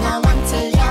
Now I'm to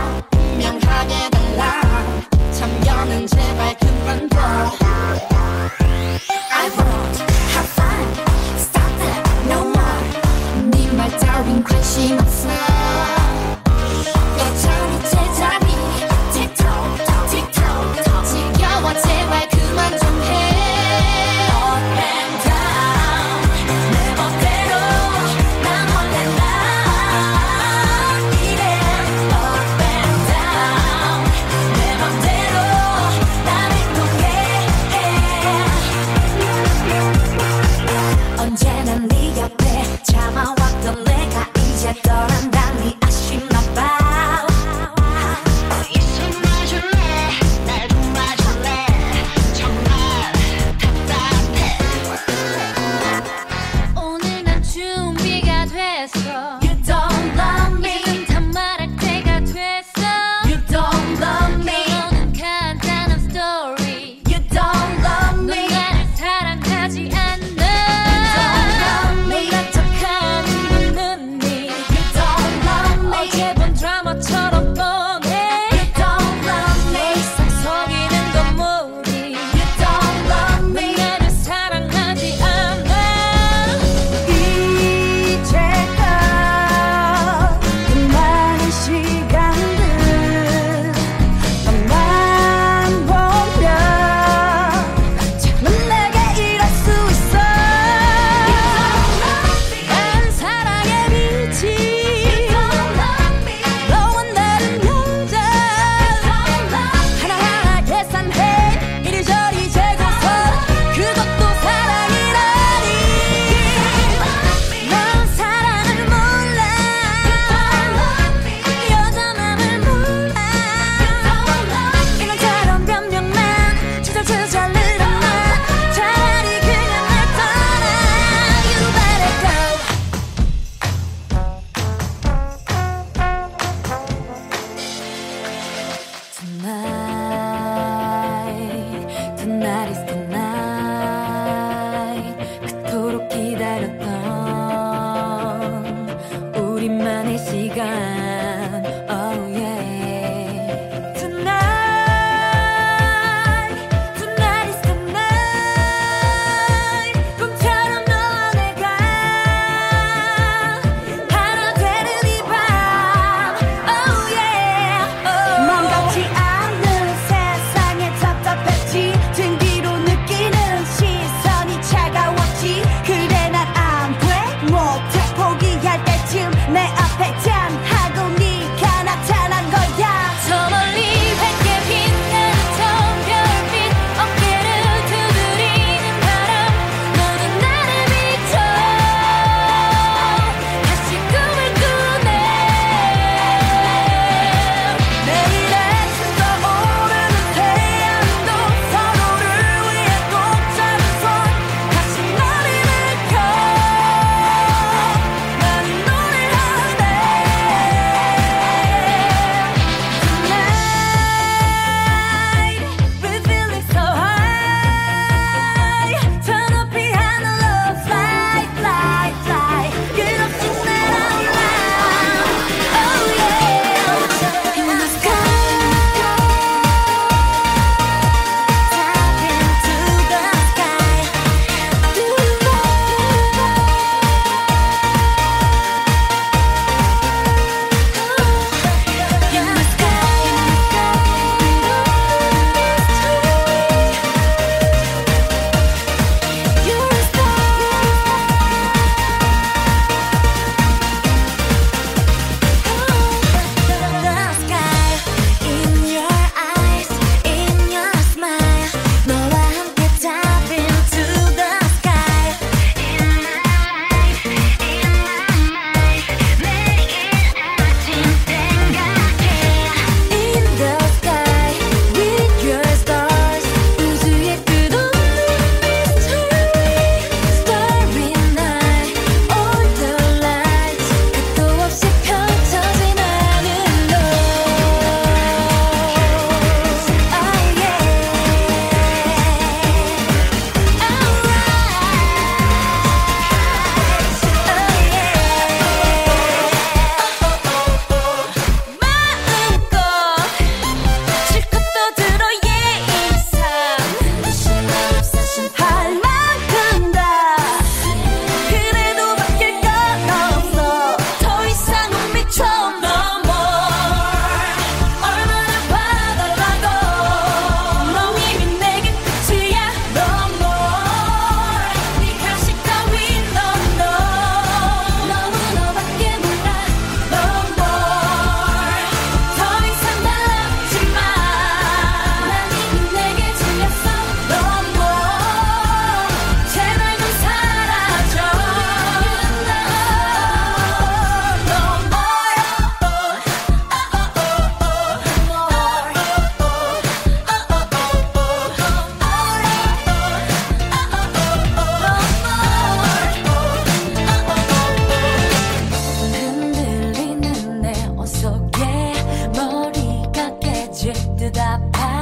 drift to that path.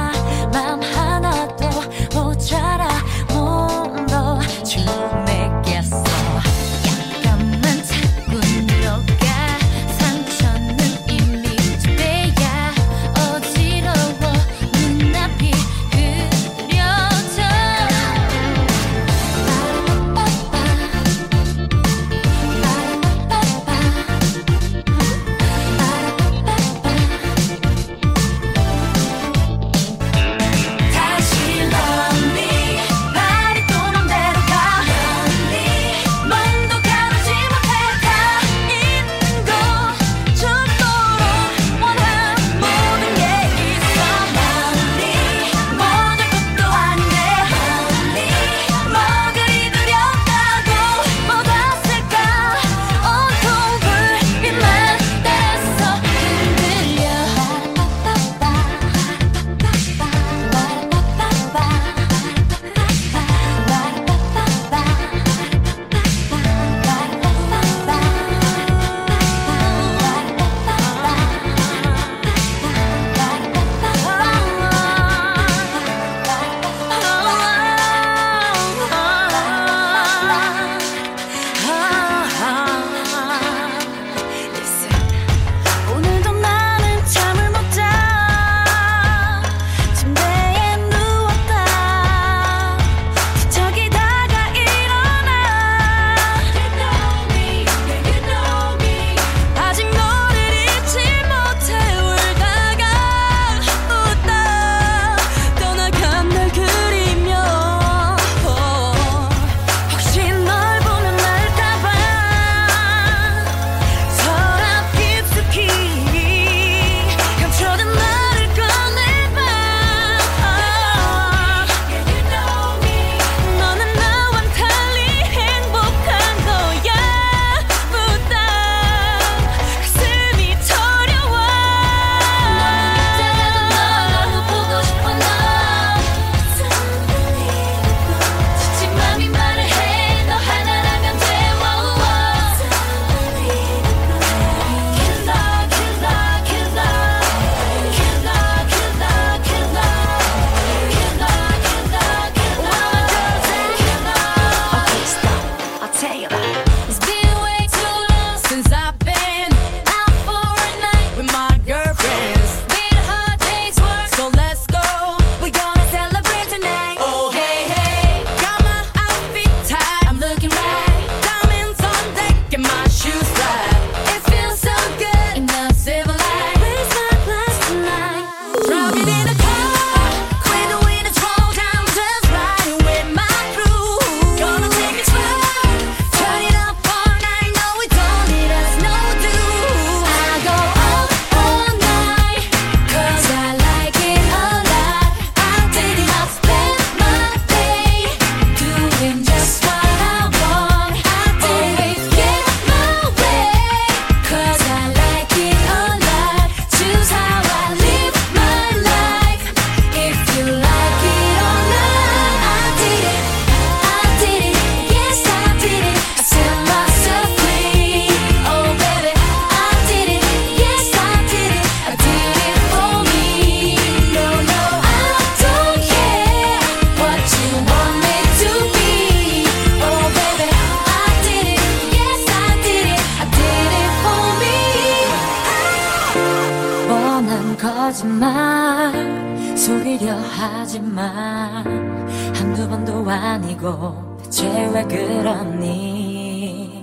한두 번도 아니고 대체 왜 그러니?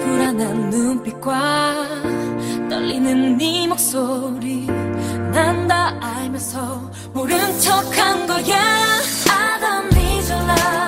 불안한 눈빛과 떨리는 네 목소리 난 다 알면서 모른 척한 거야. I don't need your love.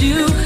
you